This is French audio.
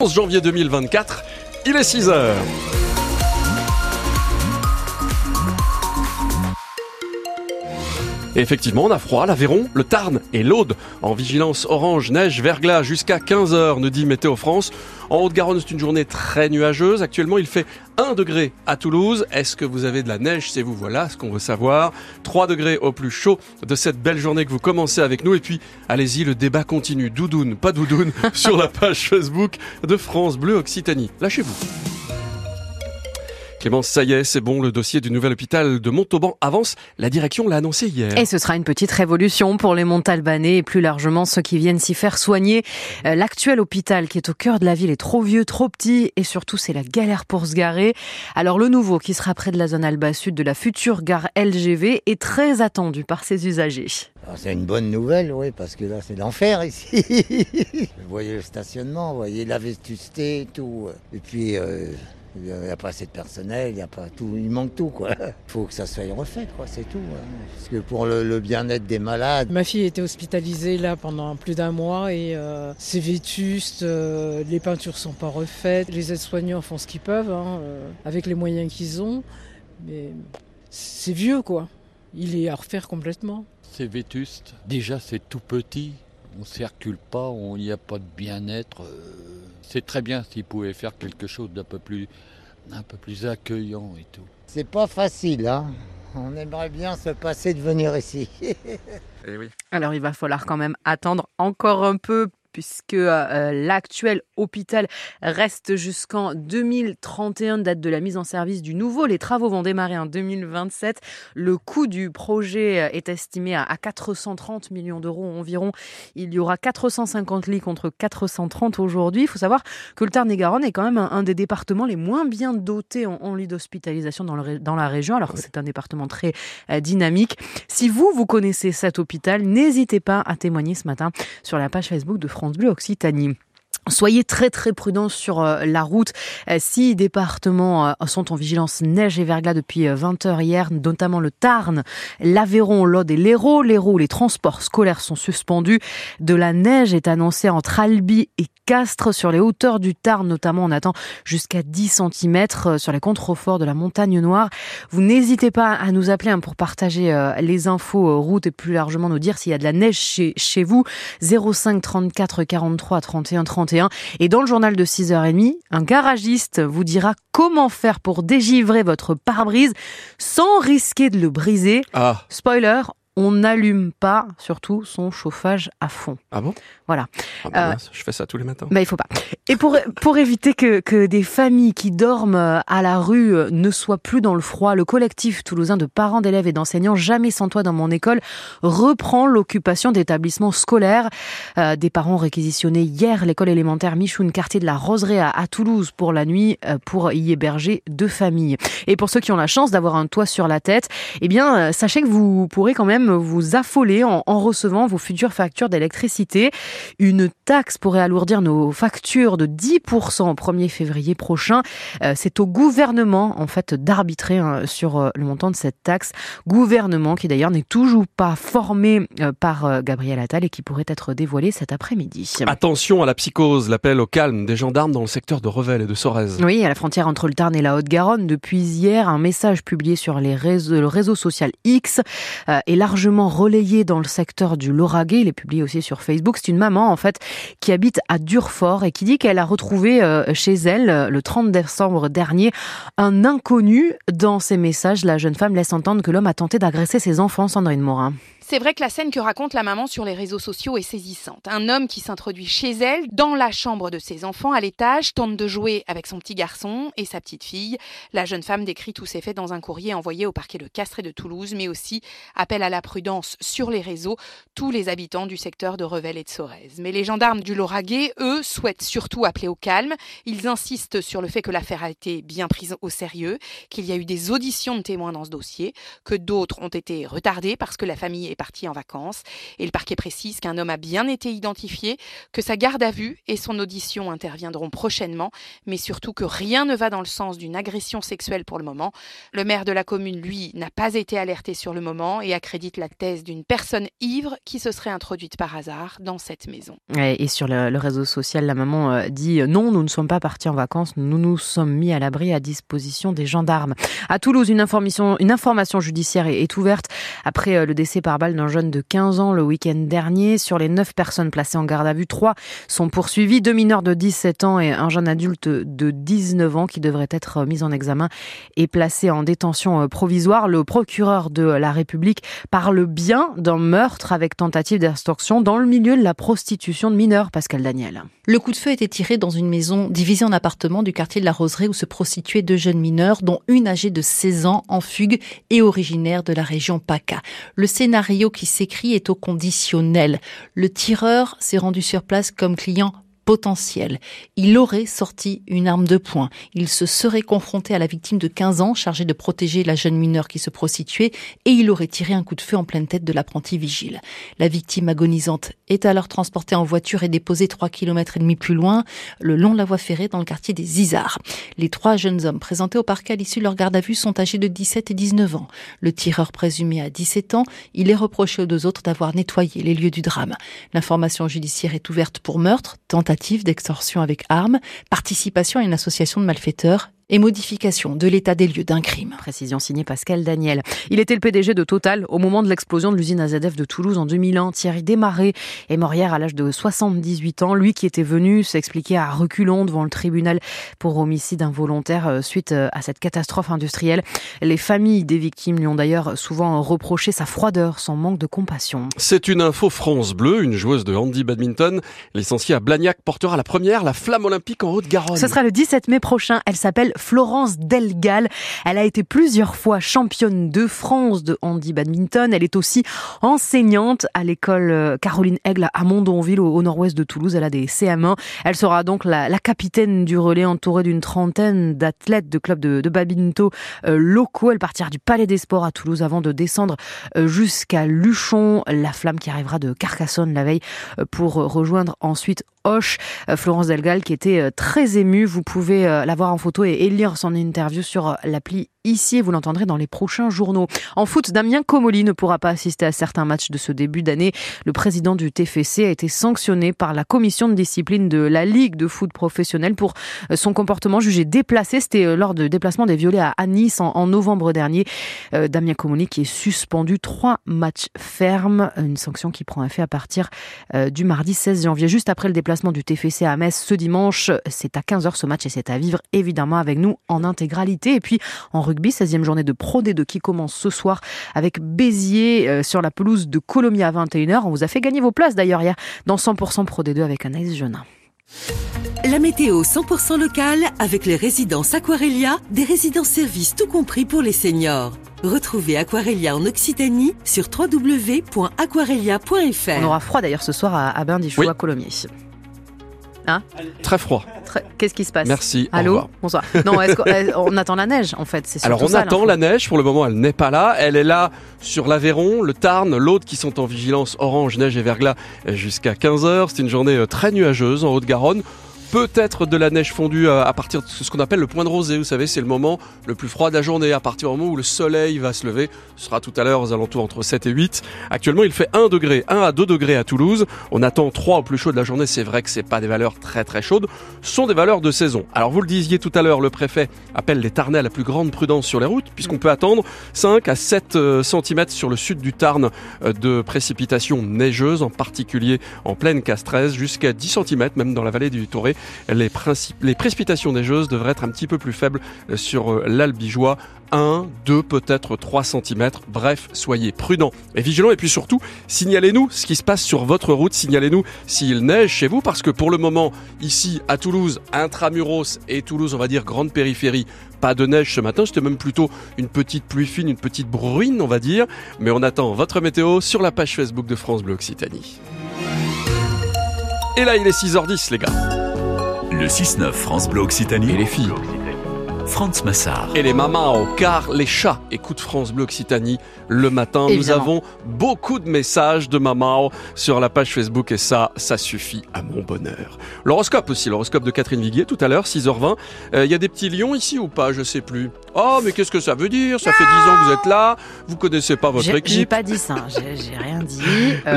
11 janvier 2024, il est 6 heures. Effectivement, on a froid, l'Aveyron, le Tarn et l'Aude en vigilance orange, neige, verglas jusqu'à 15h, nous dit Météo France. En Haute-Garonne, c'est une journée très nuageuse. Actuellement, il fait 1 degré à Toulouse. Est-ce que vous avez de la neige? C'est vous, voilà ce qu'on veut savoir. 3 degrés au plus chaud de cette belle journée que vous commencez avec nous. Et puis, allez-y, le débat continue. Doudoune, pas doudoune, sur la page Facebook de France Bleu Occitanie. Lâchez-vous. Clémence, ça y est, c'est bon, le dossier du nouvel hôpital de Montauban avance. La direction l'a annoncé hier. Et ce sera une petite révolution pour les Montalbanais et plus largement ceux qui viennent s'y faire soigner. Euh, l'actuel hôpital qui est au cœur de la ville est trop vieux, trop petit et surtout c'est la galère pour se garer. Alors le nouveau qui sera près de la zone Alba Sud de la future gare LGV est très attendu par ses usagers. Ah, c'est une bonne nouvelle, oui, parce que là c'est l'enfer ici. vous voyez le stationnement, vous voyez la vétusté et tout. Et puis... Euh, il n'y a pas assez de personnel, il y a pas tout, il manque tout quoi. Il faut que ça soit refait quoi, c'est tout. Hein. Parce que pour le, bien-être des malades. Ma fille était hospitalisée là pendant plus d'un mois et euh, c'est vétuste, euh, les peintures sont pas refaites, les aides-soignants font ce qu'ils peuvent hein, euh, avec les moyens qu'ils ont, mais c'est vieux quoi. Il est à refaire complètement. C'est vétuste. Déjà c'est tout petit, on ne circule pas, il n'y a pas de bien-être c'est très bien s'ils pouvaient faire quelque chose d'un peu plus, un peu plus accueillant et tout. C'est pas facile, hein. On aimerait bien se passer de venir ici. Eh oui. Alors il va falloir quand même attendre encore un peu puisque euh, l'actuel hôpital reste jusqu'en 2031, date de la mise en service du nouveau. Les travaux vont démarrer en 2027. Le coût du projet euh, est estimé à 430 millions d'euros environ. Il y aura 450 lits contre 430 aujourd'hui. Il faut savoir que le Tarn-et-Garonne est quand même un, des départements les moins bien dotés en, lits d'hospitalisation dans, dans, la région, alors que c'est un département très euh, dynamique. Si vous, vous connaissez cet hôpital, n'hésitez pas à témoigner ce matin sur la page Facebook de France Bleu Occitanie. Soyez très très prudents sur euh, la route. Euh, six départements euh, sont en vigilance neige et verglas depuis 20 heures hier, notamment le Tarn, l'Aveyron, l'Aude et l'Hérault. L'Hérault, les transports scolaires sont suspendus. De la neige est annoncée entre Albi et Castres sur les hauteurs du Tarn, notamment on attend jusqu'à 10 cm sur les contreforts de la montagne noire. Vous n'hésitez pas à nous appeler hein, pour partager les infos route et plus largement nous dire s'il y a de la neige chez, chez vous. 05 34 43 31 31 et dans le journal de 6h30, un garagiste vous dira comment faire pour dégivrer votre pare-brise sans risquer de le briser. Ah. Spoiler, on n'allume pas surtout son chauffage à fond. Ah bon? Voilà. Ah bah je fais ça tous les matins. Bah, il faut pas. Et pour, pour éviter que, que des familles qui dorment à la rue ne soient plus dans le froid, le collectif toulousain de parents d'élèves et d'enseignants Jamais sans toi dans mon école reprend l'occupation d'établissements scolaires. Euh, des parents réquisitionnés hier l'école élémentaire Michoun, quartier de la Roseraie à, Toulouse pour la nuit euh, pour y héberger deux familles. Et pour ceux qui ont la chance d'avoir un toit sur la tête, eh bien, euh, sachez que vous pourrez quand même vous affoler en, recevant vos futures factures d'électricité. Une taxe pourrait alourdir nos factures de 10% au 1er février prochain. Euh, c'est au gouvernement, en fait, d'arbitrer hein, sur euh, le montant de cette taxe. Gouvernement qui d'ailleurs n'est toujours pas formé euh, par Gabriel Attal et qui pourrait être dévoilé cet après-midi. Attention à la psychose, l'appel au calme des gendarmes dans le secteur de Revel et de Sorèze. Oui, à la frontière entre le Tarn et la Haute-Garonne. Depuis hier, un message publié sur les réseaux, le réseau social X est largement largement relayé dans le secteur du Lauragais. Il est publié aussi sur Facebook. C'est une maman, en fait, qui habite à Durfort et qui dit qu'elle a retrouvé euh, chez elle, euh, le 30 décembre dernier, un inconnu. Dans ses messages, la jeune femme laisse entendre que l'homme a tenté d'agresser ses enfants, Sandrine Morin. C'est vrai que la scène que raconte la maman sur les réseaux sociaux est saisissante. Un homme qui s'introduit chez elle, dans la chambre de ses enfants, à l'étage, tente de jouer avec son petit garçon et sa petite fille. La jeune femme décrit tous ces faits dans un courrier envoyé au parquet de Castres et de Toulouse, mais aussi appelle à la prudence sur les réseaux tous les habitants du secteur de Revel et de Sorèze. Mais les gendarmes du Lauragais, eux, souhaitent surtout appeler au calme. Ils insistent sur le fait que l'affaire a été bien prise au sérieux, qu'il y a eu des auditions de témoins dans ce dossier, que d'autres ont été retardées parce que la famille est parti en vacances. Et le parquet précise qu'un homme a bien été identifié, que sa garde à vue et son audition interviendront prochainement, mais surtout que rien ne va dans le sens d'une agression sexuelle pour le moment. Le maire de la commune, lui, n'a pas été alerté sur le moment et accrédite la thèse d'une personne ivre qui se serait introduite par hasard dans cette maison. Et sur le, réseau social, la maman euh, dit non, nous ne sommes pas partis en vacances, nous nous sommes mis à l'abri à disposition des gendarmes. À Toulouse, une information, une information judiciaire est, ouverte après euh, le décès par balle d'un jeune de 15 ans le week-end dernier. Sur les 9 personnes placées en garde à vue, 3 sont poursuivies, deux mineurs de 17 ans et un jeune adulte de 19 ans qui devrait être mis en examen et placé en détention euh, provisoire. Le procureur de la République parle bien d'un meurtre avec tentative d'extorsion dans le milieu de la prostitution de mineurs, Pascal Daniel. Le coup de feu été tiré dans une maison divisée en appartements du quartier de la Roseraie où se prostituaient deux jeunes mineurs, dont une âgée de 16 ans en fugue et originaire de la région PACA. Le scénario qui s'écrit est au conditionnel. Le tireur s'est rendu sur place comme client potentiel. Il aurait sorti une arme de poing. Il se serait confronté à la victime de 15 ans chargée de protéger la jeune mineure qui se prostituait et il aurait tiré un coup de feu en pleine tête de l'apprenti vigile. La victime agonisante est alors transportée en voiture et déposée 3 km et demi plus loin, le long de la voie ferrée dans le quartier des Isards. Les trois jeunes hommes présentés au parquet à l'issue de leur garde à vue sont âgés de 17 et 19 ans. Le tireur présumé a 17 ans. Il est reproché aux deux autres d'avoir nettoyé les lieux du drame. L'information judiciaire est ouverte pour meurtre, tentative d'extorsion avec armes, participation à une association de malfaiteurs et modification de l'état des lieux d'un crime. Précision signée Pascal Daniel. Il était le PDG de Total au moment de l'explosion de l'usine AZF de Toulouse en 2001. Thierry Desmarais est mort hier à l'âge de 78 ans. Lui qui était venu s'expliquer à reculons devant le tribunal pour homicide involontaire euh, suite euh, à cette catastrophe industrielle. Les familles des victimes lui ont d'ailleurs souvent reproché sa froideur, son manque de compassion. C'est une info France Bleu. Une joueuse de handi badminton, licenciée à Blagnac, portera la première la flamme olympique en Haute-Garonne. Ce sera le 17 mai prochain. Elle s'appelle Florence Delgal. Elle a été plusieurs fois championne de France de handi badminton. Elle est aussi enseignante à l'école euh, Caroline Aigle à Mondonville au, nord-ouest de Toulouse. Elle a des CM1. Elle sera donc la, capitaine du relais entourée d'une trentaine d'athlètes de clubs de, badminton euh, locaux. Elle partira du Palais des Sports à Toulouse avant de descendre euh, jusqu'à Luchon, la flamme qui arrivera de Carcassonne la veille pour rejoindre ensuite Hoche. Florence Delgal qui était très émue. Vous pouvez la voir en photo et lire son interview sur l'appli ici vous l'entendrez dans les prochains journaux. En foot, Damien Comoli ne pourra pas assister à certains matchs de ce début d'année. Le président du TFC a été sanctionné par la commission de discipline de la Ligue de foot professionnel pour euh, son comportement jugé déplacé. C'était euh, lors de déplacement des violets à Nice en, novembre dernier. Euh, Damien Comoli qui est suspendu trois matchs fermes, une sanction qui prend effet à partir du mardi 16 janvier, juste après le déplacement du TFC à Metz ce dimanche. C'est à 15h ce match et c'est à vivre évidemment avec nous en intégralité. Et puis en rugby, 16e journée de Pro D2 qui commence ce soir avec Béziers euh, sur la pelouse de Colombia à 21h. On vous a fait gagner vos places d'ailleurs hier dans 100% Pro D2 avec Anaïs Jeunin. La météo 100% locale avec les résidences Aquarelia, des résidences services tout compris pour les seniors. Retrouvez Aquarelia en Occitanie sur www.aquarelia.fr. On aura froid d'ailleurs ce soir à, Bain-des-Choux à Colomiers. Hein Très froid. Qu'est-ce qui se passe Merci. Allô Bonsoir. Non, on attend la neige en fait Alors on attend la neige. Pour le moment, elle n'est pas là. Elle est là sur l'Aveyron, le Tarn, l'Aude qui sont en vigilance orange, neige et verglas jusqu'à 15h. C'est une journée euh, très nuageuse en Haute-Garonne peut-être de la neige fondue à partir de ce qu'on appelle le point de rosée. Vous savez, c'est le moment le plus froid de la journée, à partir du moment où le soleil va se lever. Ce sera tout à l'heure aux alentours entre 7 et 8. Actuellement, il fait 1 degré, 1 à 2 degrés à Toulouse. On attend 3 au plus chaud de la journée. C'est vrai que c'est pas des valeurs très très chaudes. Ce sont des valeurs de saison. Alors vous le disiez tout à l'heure, le préfet appelle les Tarnais à la plus grande prudence sur les routes, puisqu'on peut attendre 5 à 7 euh, cm sur le sud du Tarn euh, de précipitations neigeuses, en particulier en pleine Castresse, jusqu'à 10 cm même dans la vallée du Touré les, précipitations neigeuses devraient être un petit peu plus faibles euh, sur euh, l'Albigeois. 1, 2, peut-être 3 cm. Bref, soyez prudents et vigilants. Et puis surtout, signalez-nous ce qui se passe sur votre route. Signalez-nous s'il neige chez vous. Parce que pour le moment, ici à Toulouse, intramuros et Toulouse, on va dire grande périphérie, pas de neige ce matin. C'était même plutôt une petite pluie fine, une petite bruine, on va dire. Mais on attend votre météo sur la page Facebook de France Bleu Occitanie. Et là, il est 6h10, les gars. Le 6-9 France Bleu Occitanie. Et les filles Franz Massard. Et les mamans, car les chats écoutent France Bleu Occitanie le matin. Nous avons beaucoup de messages de mamans sur la page Facebook et ça, ça suffit à mon bonheur. L'horoscope aussi, l'horoscope de Catherine Viguier tout à l'heure, 6h20. Il euh, y a des petits lions ici ou pas? Je sais plus. Oh, mais qu'est-ce que ça veut dire? Ça fait 10 ans que vous êtes là, vous connaissez pas votre équipe. J'ai pas dit ça, j'ai rien dit. Euh,